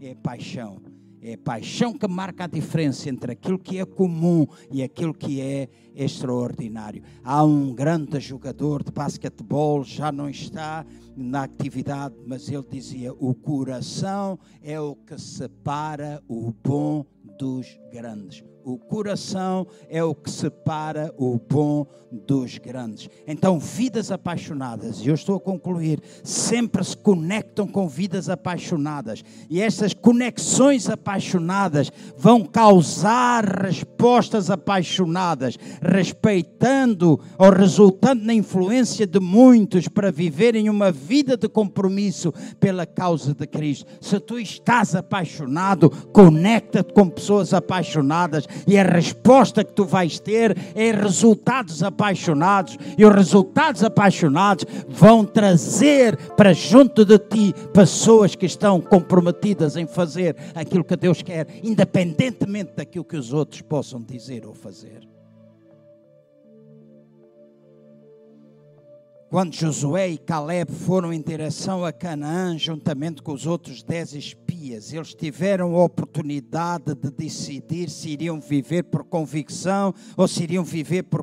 É paixão. É paixão que marca a diferença entre aquilo que é comum e aquilo que é extraordinário. Há um grande jogador de basquetebol, já não está na atividade, mas ele dizia: o coração é o que separa o bom dos grandes. O coração é o que separa o bom dos grandes. Então, vidas apaixonadas, e eu estou a concluir, sempre se conectam com vidas apaixonadas. E essas conexões apaixonadas vão causar respostas apaixonadas, respeitando ou resultando na influência de muitos para viverem uma vida de compromisso pela causa de Cristo. Se tu estás apaixonado, conecta-te com pessoas apaixonadas e a resposta que tu vais ter é resultados apaixonados, e os resultados apaixonados vão trazer para junto de ti pessoas que estão comprometidas em fazer aquilo que Deus quer, independentemente daquilo que os outros possam dizer ou fazer. Quando Josué e Caleb foram em direção a Canaã, juntamente com os outros dez espias, eles tiveram a oportunidade de decidir se iriam viver por convicção ou se iriam viver por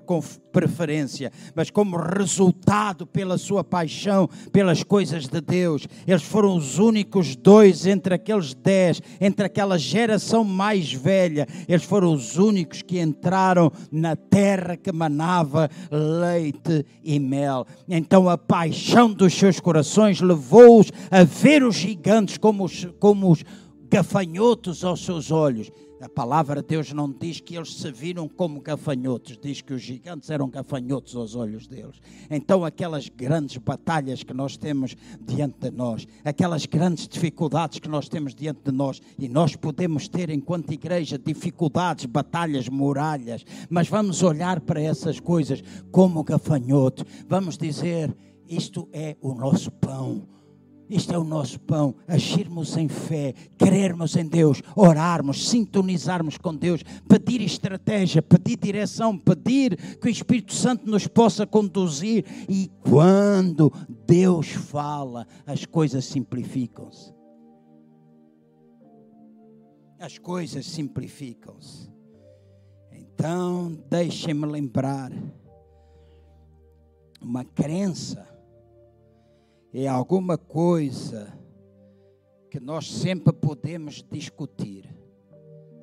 preferência. Mas, como resultado pela sua paixão pelas coisas de Deus, eles foram os únicos dois entre aqueles dez, entre aquela geração mais velha, eles foram os únicos que entraram na terra que manava leite e mel então a paixão dos seus corações levou-os a ver os gigantes como os, como os gafanhotos aos seus olhos. A palavra de Deus não diz que eles se viram como gafanhotos, diz que os gigantes eram gafanhotos aos olhos deles. Então, aquelas grandes batalhas que nós temos diante de nós, aquelas grandes dificuldades que nós temos diante de nós, e nós podemos ter, enquanto igreja, dificuldades, batalhas, muralhas, mas vamos olhar para essas coisas como gafanhoto, vamos dizer: isto é o nosso pão este é o nosso pão, agirmos em fé, crermos em Deus, orarmos, sintonizarmos com Deus, pedir estratégia, pedir direção, pedir que o Espírito Santo nos possa conduzir. E quando Deus fala, as coisas simplificam-se. As coisas simplificam-se. Então, deixem-me lembrar uma crença é alguma coisa que nós sempre podemos discutir.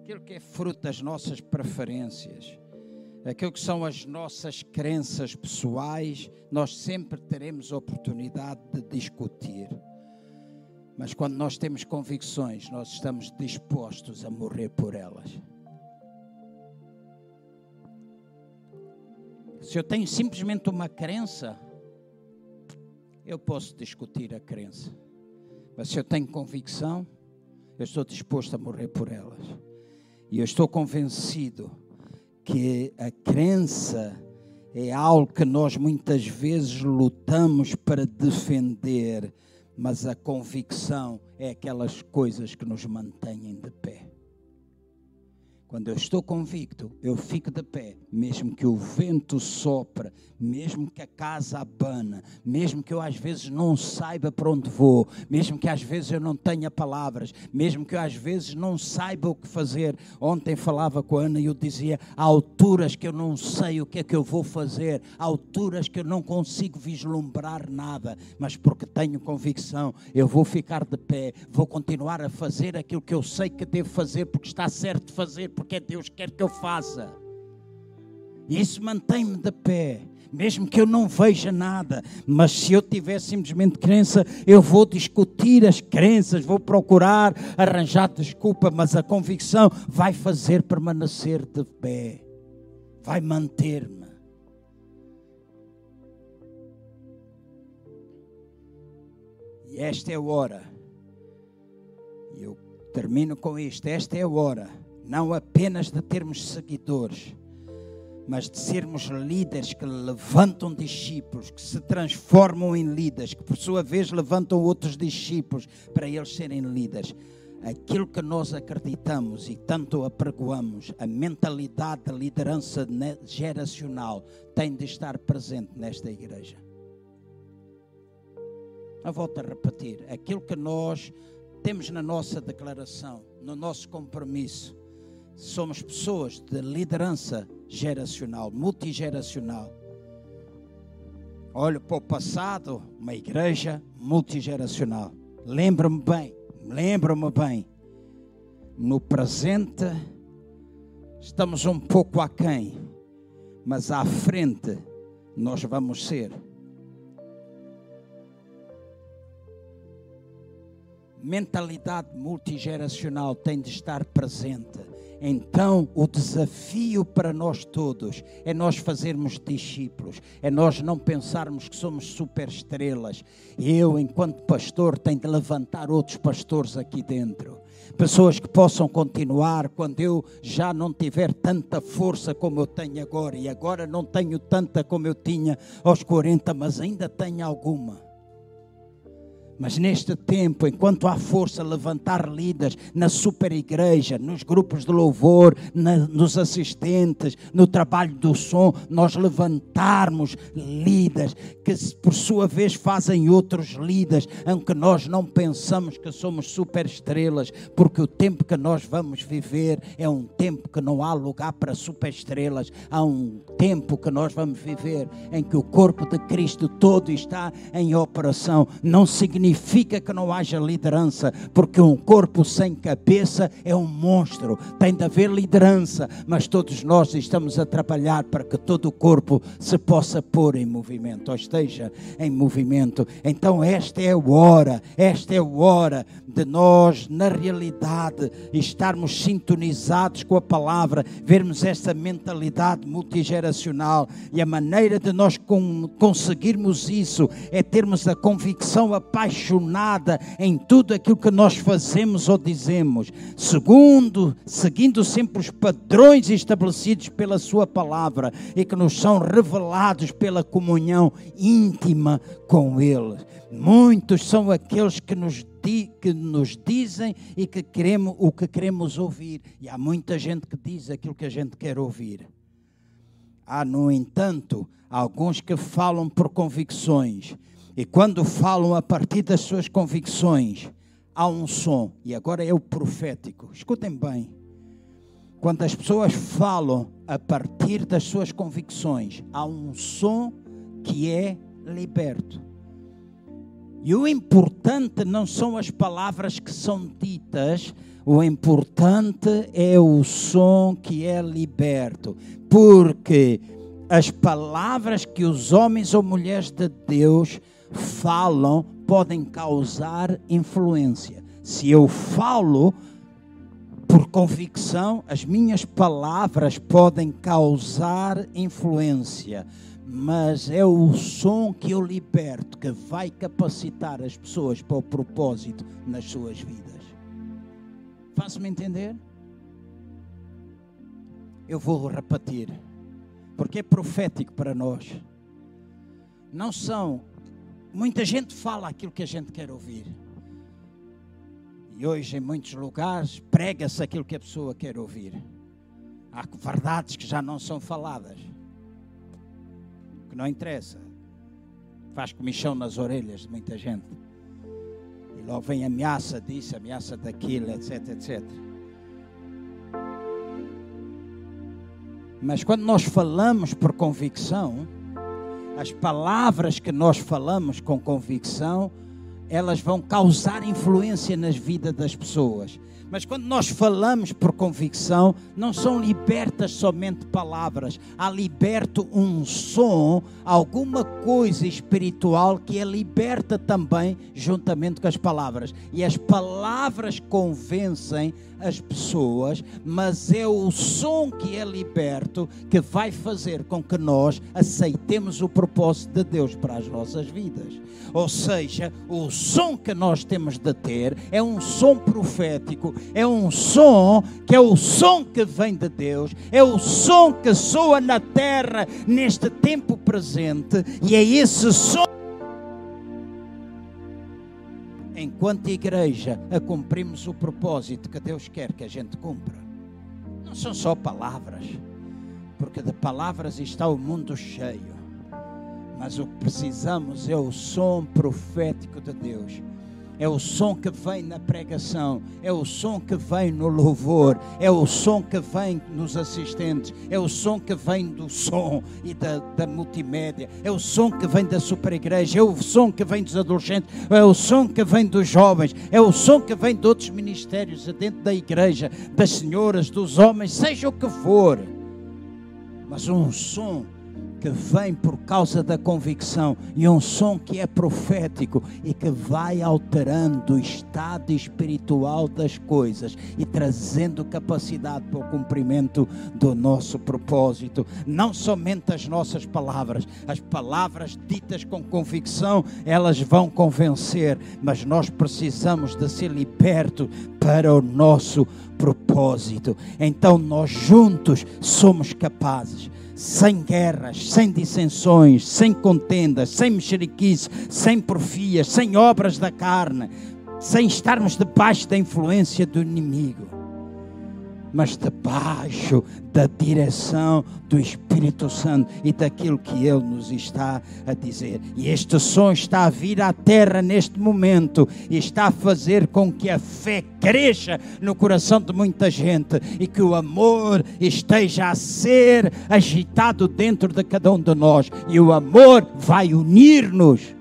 Aquilo que é fruto das nossas preferências, aquilo que são as nossas crenças pessoais, nós sempre teremos oportunidade de discutir. Mas quando nós temos convicções, nós estamos dispostos a morrer por elas. Se eu tenho simplesmente uma crença, eu posso discutir a crença, mas se eu tenho convicção, eu estou disposto a morrer por elas. E eu estou convencido que a crença é algo que nós muitas vezes lutamos para defender, mas a convicção é aquelas coisas que nos mantêm de pé. Quando eu estou convicto, eu fico de pé, mesmo que o vento sopra, mesmo que a casa abana, mesmo que eu às vezes não saiba para onde vou, mesmo que às vezes eu não tenha palavras, mesmo que eu às vezes não saiba o que fazer. Ontem falava com a Ana e eu dizia: há alturas que eu não sei o que é que eu vou fazer, há alturas que eu não consigo vislumbrar nada, mas porque tenho convicção, eu vou ficar de pé, vou continuar a fazer aquilo que eu sei que devo fazer, porque está certo fazer porque Deus quer que eu faça. E isso mantém-me de pé, mesmo que eu não veja nada. Mas se eu tiver simplesmente crença, eu vou discutir as crenças, vou procurar arranjar desculpa, mas a convicção vai fazer permanecer de pé, vai manter-me. E esta é a hora. E eu termino com isto. Esta é a hora não apenas de termos seguidores, mas de sermos líderes que levantam discípulos, que se transformam em líderes, que por sua vez levantam outros discípulos para eles serem líderes. Aquilo que nós acreditamos e tanto apregoamos, a mentalidade de liderança geracional, tem de estar presente nesta igreja. Eu volto a repetir: aquilo que nós temos na nossa declaração, no nosso compromisso, somos pessoas de liderança geracional, multigeracional. Olho para o passado, uma igreja multigeracional. Lembro-me bem, lembro-me bem. No presente, Estamos um pouco aquém, mas à frente nós vamos ser. Mentalidade multigeracional tem de estar presente. Então, o desafio para nós todos é nós fazermos discípulos, é nós não pensarmos que somos super estrelas. Eu, enquanto pastor, tenho de levantar outros pastores aqui dentro. Pessoas que possam continuar quando eu já não tiver tanta força como eu tenho agora, e agora não tenho tanta como eu tinha aos 40, mas ainda tenho alguma. Mas neste tempo, enquanto há força, levantar líderes na super igreja, nos grupos de louvor, na, nos assistentes, no trabalho do som, nós levantarmos líderes que, por sua vez, fazem outros líderes, aunque nós não pensamos que somos super estrelas, porque o tempo que nós vamos viver é um tempo que não há lugar para super estrelas, há um tempo que nós vamos viver em que o corpo de Cristo todo está em operação. Não significa significa que não haja liderança, porque um corpo sem cabeça é um monstro. Tem de haver liderança, mas todos nós estamos a trabalhar para que todo o corpo se possa pôr em movimento, ou esteja em movimento. Então, esta é a hora, esta é a hora de nós, na realidade, estarmos sintonizados com a palavra, vermos esta mentalidade multigeracional e a maneira de nós conseguirmos isso é termos a convicção apaixonada apaixonada em tudo aquilo que nós fazemos ou dizemos, segundo, seguindo sempre os padrões estabelecidos pela Sua palavra e que nos são revelados pela comunhão íntima com Ele. Muitos são aqueles que nos, di, que nos dizem e que queremos o que queremos ouvir, e há muita gente que diz aquilo que a gente quer ouvir. Há, no entanto, alguns que falam por convicções e quando falam a partir das suas convicções, há um som. E agora é o profético. Escutem bem. Quando as pessoas falam a partir das suas convicções, há um som que é liberto. E o importante não são as palavras que são ditas, o importante é o som que é liberto. Porque as palavras que os homens ou mulheres de Deus falam podem causar influência. Se eu falo por convicção, as minhas palavras podem causar influência, mas é o som que eu liberto que vai capacitar as pessoas para o propósito nas suas vidas. Faço-me entender? Eu vou repetir, porque é profético para nós. Não são Muita gente fala aquilo que a gente quer ouvir. E hoje, em muitos lugares, prega-se aquilo que a pessoa quer ouvir. Há verdades que já não são faladas. Que não interessa. Faz comichão nas orelhas de muita gente. E logo vem ameaça disso, ameaça daquilo, etc, etc. Mas quando nós falamos por convicção, as palavras que nós falamos com convicção, elas vão causar influência nas vidas das pessoas. Mas quando nós falamos por convicção, não são libertas somente palavras, há liberto um som, alguma coisa espiritual que é liberta também juntamente com as palavras. E as palavras convencem as pessoas, mas é o som que é liberto que vai fazer com que nós aceitemos o propósito de Deus para as nossas vidas. Ou seja, o som que nós temos de ter é um som profético, é um som que é o som que vem de Deus, é o som que soa na terra neste tempo presente, e é esse som enquanto igreja, a cumprimos o propósito que Deus quer que a gente cumpra. Não são só palavras, porque de palavras está o mundo cheio. Mas o que precisamos é o som profético de Deus. é o som que vem na pregação, é o som que vem no louvor, é o som que vem nos assistentes, é o som que vem do som e da, da multimédia, é o som que vem da super igreja, é o som que vem dos adolescentes, é o som que vem dos jovens, é o som que vem de outros ministérios dentro da igreja, das senhoras, dos homens, seja o que for. Mas um som que vem por causa da convicção e um som que é profético e que vai alterando o estado espiritual das coisas e trazendo capacidade para o cumprimento do nosso propósito. Não somente as nossas palavras, as palavras ditas com convicção, elas vão convencer, mas nós precisamos de ser libertos para o nosso propósito. Então nós juntos somos capazes sem guerras, sem dissensões, sem contendas, sem mexeriquices, sem porfias, sem obras da carne, sem estarmos debaixo da influência do inimigo mas debaixo da direção do Espírito Santo e daquilo que Ele nos está a dizer. E este som está a vir à terra neste momento e está a fazer com que a fé cresça no coração de muita gente e que o amor esteja a ser agitado dentro de cada um de nós. E o amor vai unir-nos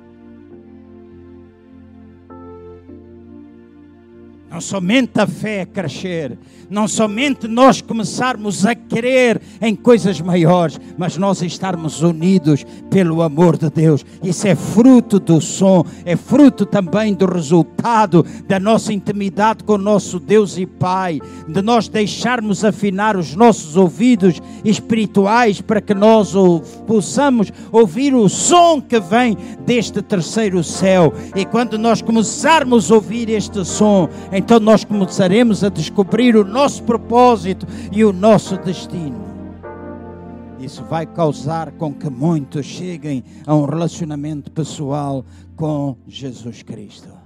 Não somente a fé crescer, não somente nós começarmos a crer em coisas maiores, mas nós estarmos unidos pelo amor de Deus. Isso é fruto do som, é fruto também do resultado da nossa intimidade com o nosso Deus e Pai, de nós deixarmos afinar os nossos ouvidos espirituais para que nós possamos ouvir o som que vem deste terceiro céu. E quando nós começarmos a ouvir este som, então nós começaremos a descobrir o nosso propósito e o nosso destino. Isso vai causar com que muitos cheguem a um relacionamento pessoal com Jesus Cristo.